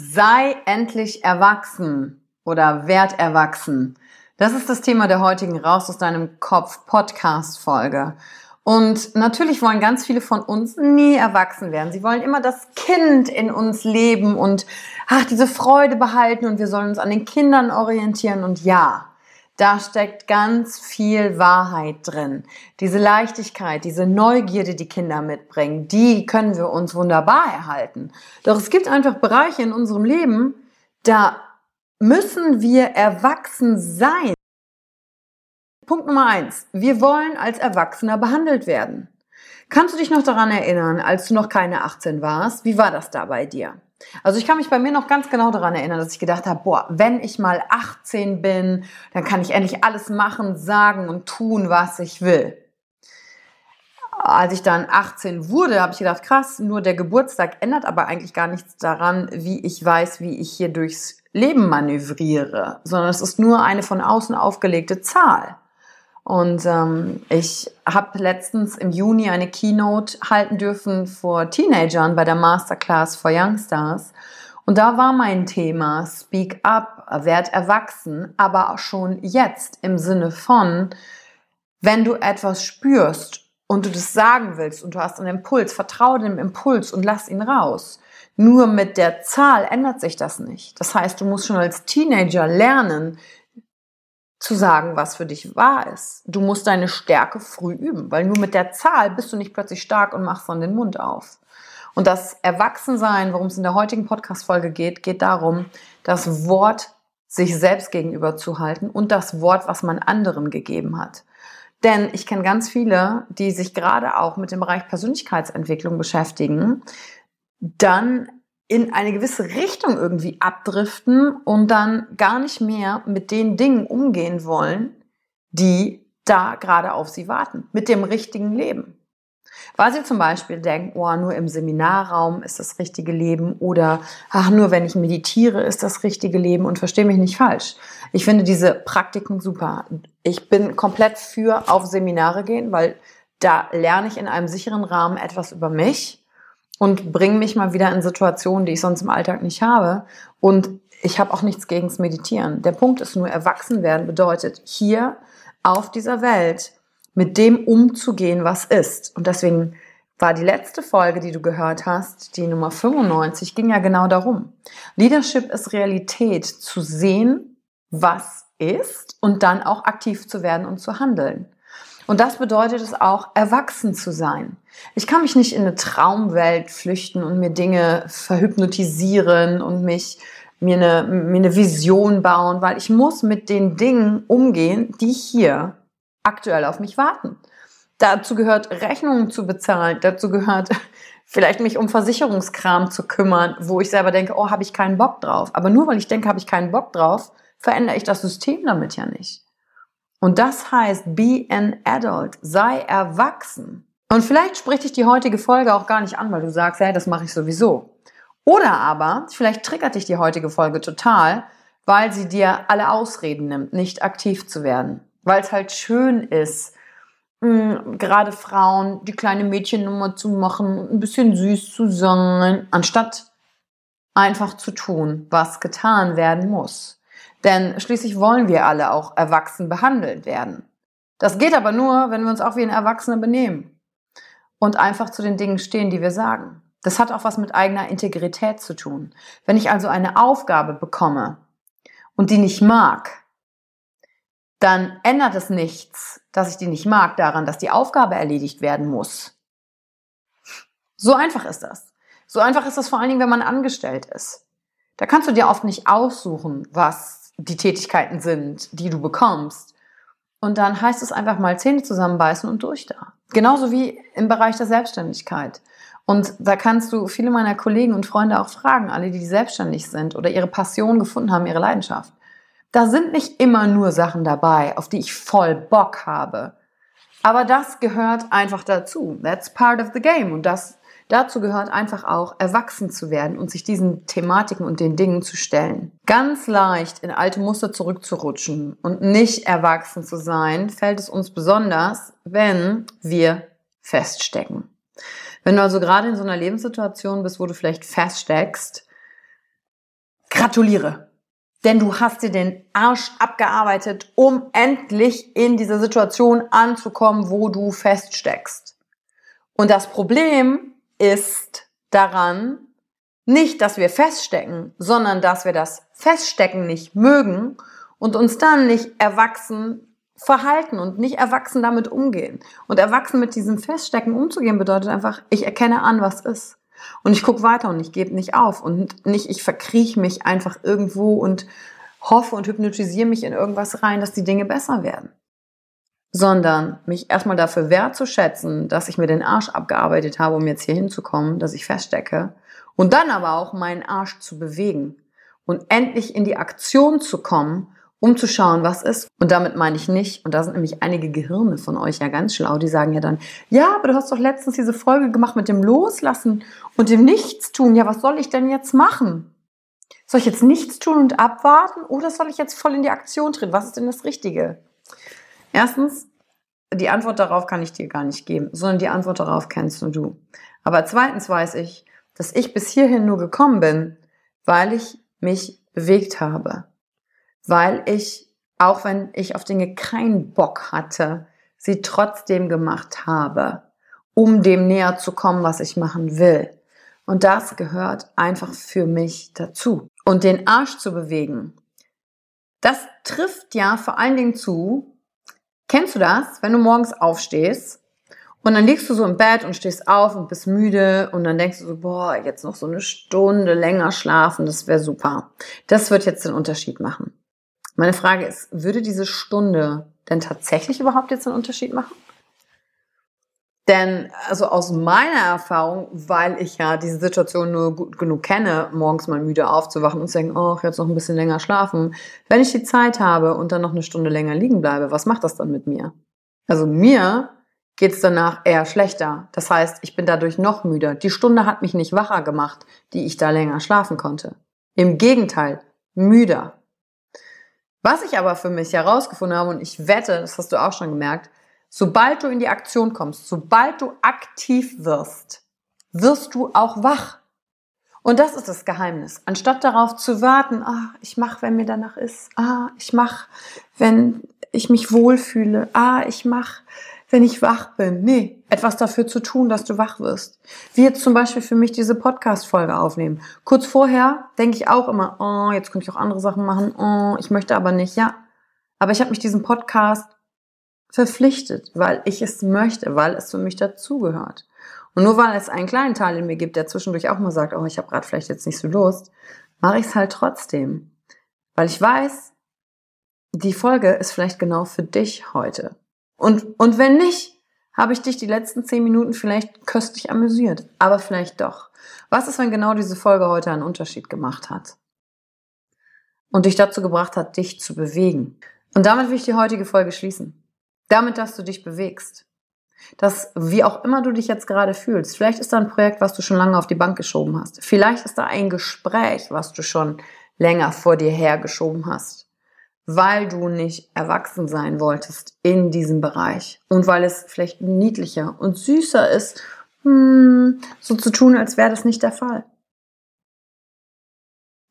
Sei endlich erwachsen oder werd erwachsen. Das ist das Thema der heutigen Raus aus deinem Kopf Podcast Folge. Und natürlich wollen ganz viele von uns nie erwachsen werden. Sie wollen immer das Kind in uns leben und ach, diese Freude behalten und wir sollen uns an den Kindern orientieren und ja, da steckt ganz viel Wahrheit drin. Diese Leichtigkeit, diese Neugierde, die Kinder mitbringen, die können wir uns wunderbar erhalten. Doch es gibt einfach Bereiche in unserem Leben, da müssen wir erwachsen sein. Punkt Nummer eins. Wir wollen als Erwachsener behandelt werden. Kannst du dich noch daran erinnern, als du noch keine 18 warst? Wie war das da bei dir? Also ich kann mich bei mir noch ganz genau daran erinnern, dass ich gedacht habe, boah, wenn ich mal 18 bin, dann kann ich endlich alles machen, sagen und tun, was ich will. Als ich dann 18 wurde, habe ich gedacht, krass, nur der Geburtstag ändert aber eigentlich gar nichts daran, wie ich weiß, wie ich hier durchs Leben manövriere, sondern es ist nur eine von außen aufgelegte Zahl. Und ähm, ich habe letztens im Juni eine Keynote halten dürfen vor Teenagern bei der Masterclass for Youngstars. Und da war mein Thema Speak Up, werd erwachsen, aber auch schon jetzt im Sinne von, wenn du etwas spürst und du das sagen willst und du hast einen Impuls, vertraue dem Impuls und lass ihn raus. Nur mit der Zahl ändert sich das nicht. Das heißt, du musst schon als Teenager lernen, zu sagen, was für dich wahr ist. Du musst deine Stärke früh üben, weil nur mit der Zahl bist du nicht plötzlich stark und machst dann den Mund auf. Und das Erwachsensein, worum es in der heutigen Podcast-Folge geht, geht darum, das Wort sich selbst gegenüber zu halten und das Wort, was man anderen gegeben hat. Denn ich kenne ganz viele, die sich gerade auch mit dem Bereich Persönlichkeitsentwicklung beschäftigen, dann in eine gewisse Richtung irgendwie abdriften und dann gar nicht mehr mit den Dingen umgehen wollen, die da gerade auf sie warten, mit dem richtigen Leben. Weil sie zum Beispiel denken, oh, nur im Seminarraum ist das richtige Leben oder ach, nur wenn ich meditiere ist das richtige Leben und verstehe mich nicht falsch. Ich finde diese Praktiken super. Ich bin komplett für auf Seminare gehen, weil da lerne ich in einem sicheren Rahmen etwas über mich und bringe mich mal wieder in Situationen, die ich sonst im Alltag nicht habe. Und ich habe auch nichts gegens Meditieren. Der Punkt ist nur, erwachsen werden bedeutet hier auf dieser Welt mit dem umzugehen, was ist. Und deswegen war die letzte Folge, die du gehört hast, die Nummer 95, ging ja genau darum. Leadership ist Realität, zu sehen, was ist und dann auch aktiv zu werden und zu handeln. Und das bedeutet es auch, erwachsen zu sein. Ich kann mich nicht in eine Traumwelt flüchten und mir Dinge verhypnotisieren und mich mir eine, mir eine Vision bauen, weil ich muss mit den Dingen umgehen, die hier aktuell auf mich warten. Dazu gehört Rechnungen zu bezahlen, dazu gehört vielleicht mich um Versicherungskram zu kümmern, wo ich selber denke, oh, habe ich keinen Bock drauf. Aber nur weil ich denke, habe ich keinen Bock drauf, verändere ich das System damit ja nicht. Und das heißt, be an adult, sei erwachsen. Und vielleicht spricht dich die heutige Folge auch gar nicht an, weil du sagst, hey, das mache ich sowieso. Oder aber, vielleicht triggert dich die heutige Folge total, weil sie dir alle Ausreden nimmt, nicht aktiv zu werden. Weil es halt schön ist, hm, gerade Frauen die kleine Mädchennummer zu machen, ein bisschen süß zu sein, anstatt einfach zu tun, was getan werden muss. Denn schließlich wollen wir alle auch erwachsen behandelt werden. Das geht aber nur, wenn wir uns auch wie ein Erwachsener benehmen und einfach zu den Dingen stehen, die wir sagen. Das hat auch was mit eigener Integrität zu tun. Wenn ich also eine Aufgabe bekomme und die nicht mag, dann ändert es nichts, dass ich die nicht mag, daran, dass die Aufgabe erledigt werden muss. So einfach ist das. So einfach ist das vor allen Dingen, wenn man angestellt ist. Da kannst du dir oft nicht aussuchen, was die Tätigkeiten sind, die du bekommst. Und dann heißt es einfach mal Zähne zusammenbeißen und durch da. Genauso wie im Bereich der Selbstständigkeit. Und da kannst du viele meiner Kollegen und Freunde auch fragen, alle, die selbstständig sind oder ihre Passion gefunden haben, ihre Leidenschaft. Da sind nicht immer nur Sachen dabei, auf die ich voll Bock habe. Aber das gehört einfach dazu. That's part of the game. Und das, dazu gehört einfach auch, erwachsen zu werden und sich diesen Thematiken und den Dingen zu stellen. Ganz leicht in alte Muster zurückzurutschen und nicht erwachsen zu sein, fällt es uns besonders, wenn wir feststecken. Wenn du also gerade in so einer Lebenssituation bist, wo du vielleicht feststeckst, gratuliere. Denn du hast dir den Arsch abgearbeitet, um endlich in dieser Situation anzukommen, wo du feststeckst. Und das Problem ist daran, nicht, dass wir feststecken, sondern dass wir das Feststecken nicht mögen und uns dann nicht erwachsen verhalten und nicht erwachsen damit umgehen. Und erwachsen mit diesem Feststecken umzugehen bedeutet einfach, ich erkenne an, was ist. Und ich gucke weiter und ich gebe nicht auf und nicht, ich verkrieche mich einfach irgendwo und hoffe und hypnotisiere mich in irgendwas rein, dass die Dinge besser werden. Sondern mich erstmal dafür wertzuschätzen, dass ich mir den Arsch abgearbeitet habe, um jetzt hier hinzukommen, dass ich feststecke. Und dann aber auch meinen Arsch zu bewegen und endlich in die Aktion zu kommen um zu schauen, was ist. Und damit meine ich nicht, und da sind nämlich einige Gehirne von euch ja ganz schlau, die sagen ja dann, ja, aber du hast doch letztens diese Folge gemacht mit dem Loslassen und dem Nichtstun. Ja, was soll ich denn jetzt machen? Soll ich jetzt nichts tun und abwarten oder soll ich jetzt voll in die Aktion treten? Was ist denn das Richtige? Erstens, die Antwort darauf kann ich dir gar nicht geben, sondern die Antwort darauf kennst nur du. Aber zweitens weiß ich, dass ich bis hierhin nur gekommen bin, weil ich mich bewegt habe weil ich, auch wenn ich auf Dinge keinen Bock hatte, sie trotzdem gemacht habe, um dem näher zu kommen, was ich machen will. Und das gehört einfach für mich dazu. Und den Arsch zu bewegen, das trifft ja vor allen Dingen zu, kennst du das, wenn du morgens aufstehst und dann liegst du so im Bett und stehst auf und bist müde und dann denkst du so, boah, jetzt noch so eine Stunde länger schlafen, das wäre super. Das wird jetzt den Unterschied machen. Meine Frage ist, würde diese Stunde denn tatsächlich überhaupt jetzt einen Unterschied machen? Denn also aus meiner Erfahrung, weil ich ja diese Situation nur gut genug kenne, morgens mal müde aufzuwachen und zu denken, oh, jetzt noch ein bisschen länger schlafen. Wenn ich die Zeit habe und dann noch eine Stunde länger liegen bleibe, was macht das dann mit mir? Also mir geht es danach eher schlechter. Das heißt, ich bin dadurch noch müder. Die Stunde hat mich nicht wacher gemacht, die ich da länger schlafen konnte. Im Gegenteil, müder. Was ich aber für mich herausgefunden habe, und ich wette, das hast du auch schon gemerkt, sobald du in die Aktion kommst, sobald du aktiv wirst, wirst du auch wach. Und das ist das Geheimnis. Anstatt darauf zu warten, ah, ich mache, wenn mir danach ist, ah, ich mache, wenn ich mich wohlfühle, ah, ich mache, wenn ich wach bin. Nee, etwas dafür zu tun, dass du wach wirst. Wie jetzt zum Beispiel für mich diese Podcast-Folge aufnehmen. Kurz vorher denke ich auch immer, oh, jetzt könnte ich auch andere Sachen machen, oh, ich möchte aber nicht, ja. Aber ich habe mich diesem Podcast verpflichtet, weil ich es möchte, weil es für mich dazugehört. Und nur weil es einen kleinen Teil in mir gibt, der zwischendurch auch mal sagt, oh, ich habe gerade vielleicht jetzt nicht so Lust, mache ich es halt trotzdem. Weil ich weiß, die Folge ist vielleicht genau für dich heute. Und, und wenn nicht, habe ich dich die letzten zehn Minuten vielleicht köstlich amüsiert. Aber vielleicht doch. Was ist, wenn genau diese Folge heute einen Unterschied gemacht hat? Und dich dazu gebracht hat, dich zu bewegen. Und damit will ich die heutige Folge schließen. Damit, dass du dich bewegst. Dass, wie auch immer du dich jetzt gerade fühlst, vielleicht ist da ein Projekt, was du schon lange auf die Bank geschoben hast. Vielleicht ist da ein Gespräch, was du schon länger vor dir hergeschoben hast weil du nicht erwachsen sein wolltest in diesem Bereich und weil es vielleicht niedlicher und süßer ist, hm, so zu tun, als wäre das nicht der Fall.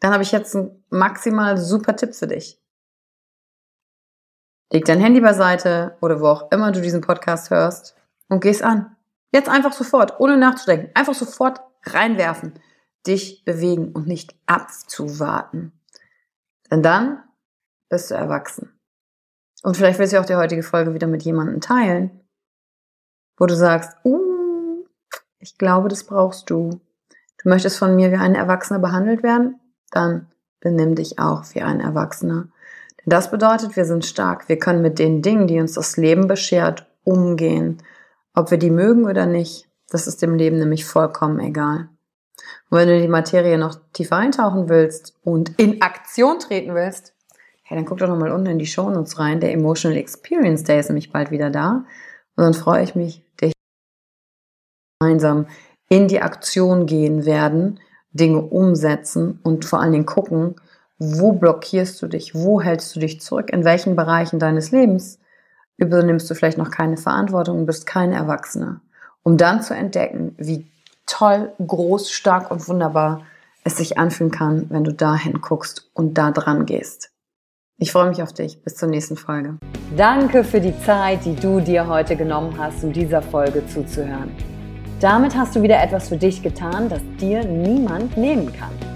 Dann habe ich jetzt einen maximal super Tipp für dich. Leg dein Handy beiseite oder wo auch immer du diesen Podcast hörst und geh's an. Jetzt einfach sofort, ohne nachzudenken. Einfach sofort reinwerfen. Dich bewegen und nicht abzuwarten. Denn dann bist du erwachsen. Und vielleicht willst du auch die heutige Folge wieder mit jemandem teilen, wo du sagst, uh, ich glaube, das brauchst du. Du möchtest von mir wie ein Erwachsener behandelt werden? Dann benimm dich auch wie ein Erwachsener. Das bedeutet, wir sind stark. Wir können mit den Dingen, die uns das Leben beschert, umgehen. Ob wir die mögen oder nicht, das ist dem Leben nämlich vollkommen egal. Und wenn du die Materie noch tiefer eintauchen willst und in Aktion treten willst, hey, dann guck doch nochmal unten in die Shownotes rein. Der Emotional Experience Day ist nämlich bald wieder da. Und dann freue ich mich, dich gemeinsam in die Aktion gehen werden, Dinge umsetzen und vor allen Dingen gucken, wo blockierst du dich, wo hältst du dich zurück, in welchen Bereichen deines Lebens übernimmst du vielleicht noch keine Verantwortung und bist kein Erwachsener, um dann zu entdecken, wie toll, groß, stark und wunderbar es sich anfühlen kann, wenn du dahin guckst und da dran gehst. Ich freue mich auf dich. Bis zur nächsten Folge. Danke für die Zeit, die du dir heute genommen hast, um dieser Folge zuzuhören. Damit hast du wieder etwas für dich getan, das dir niemand nehmen kann.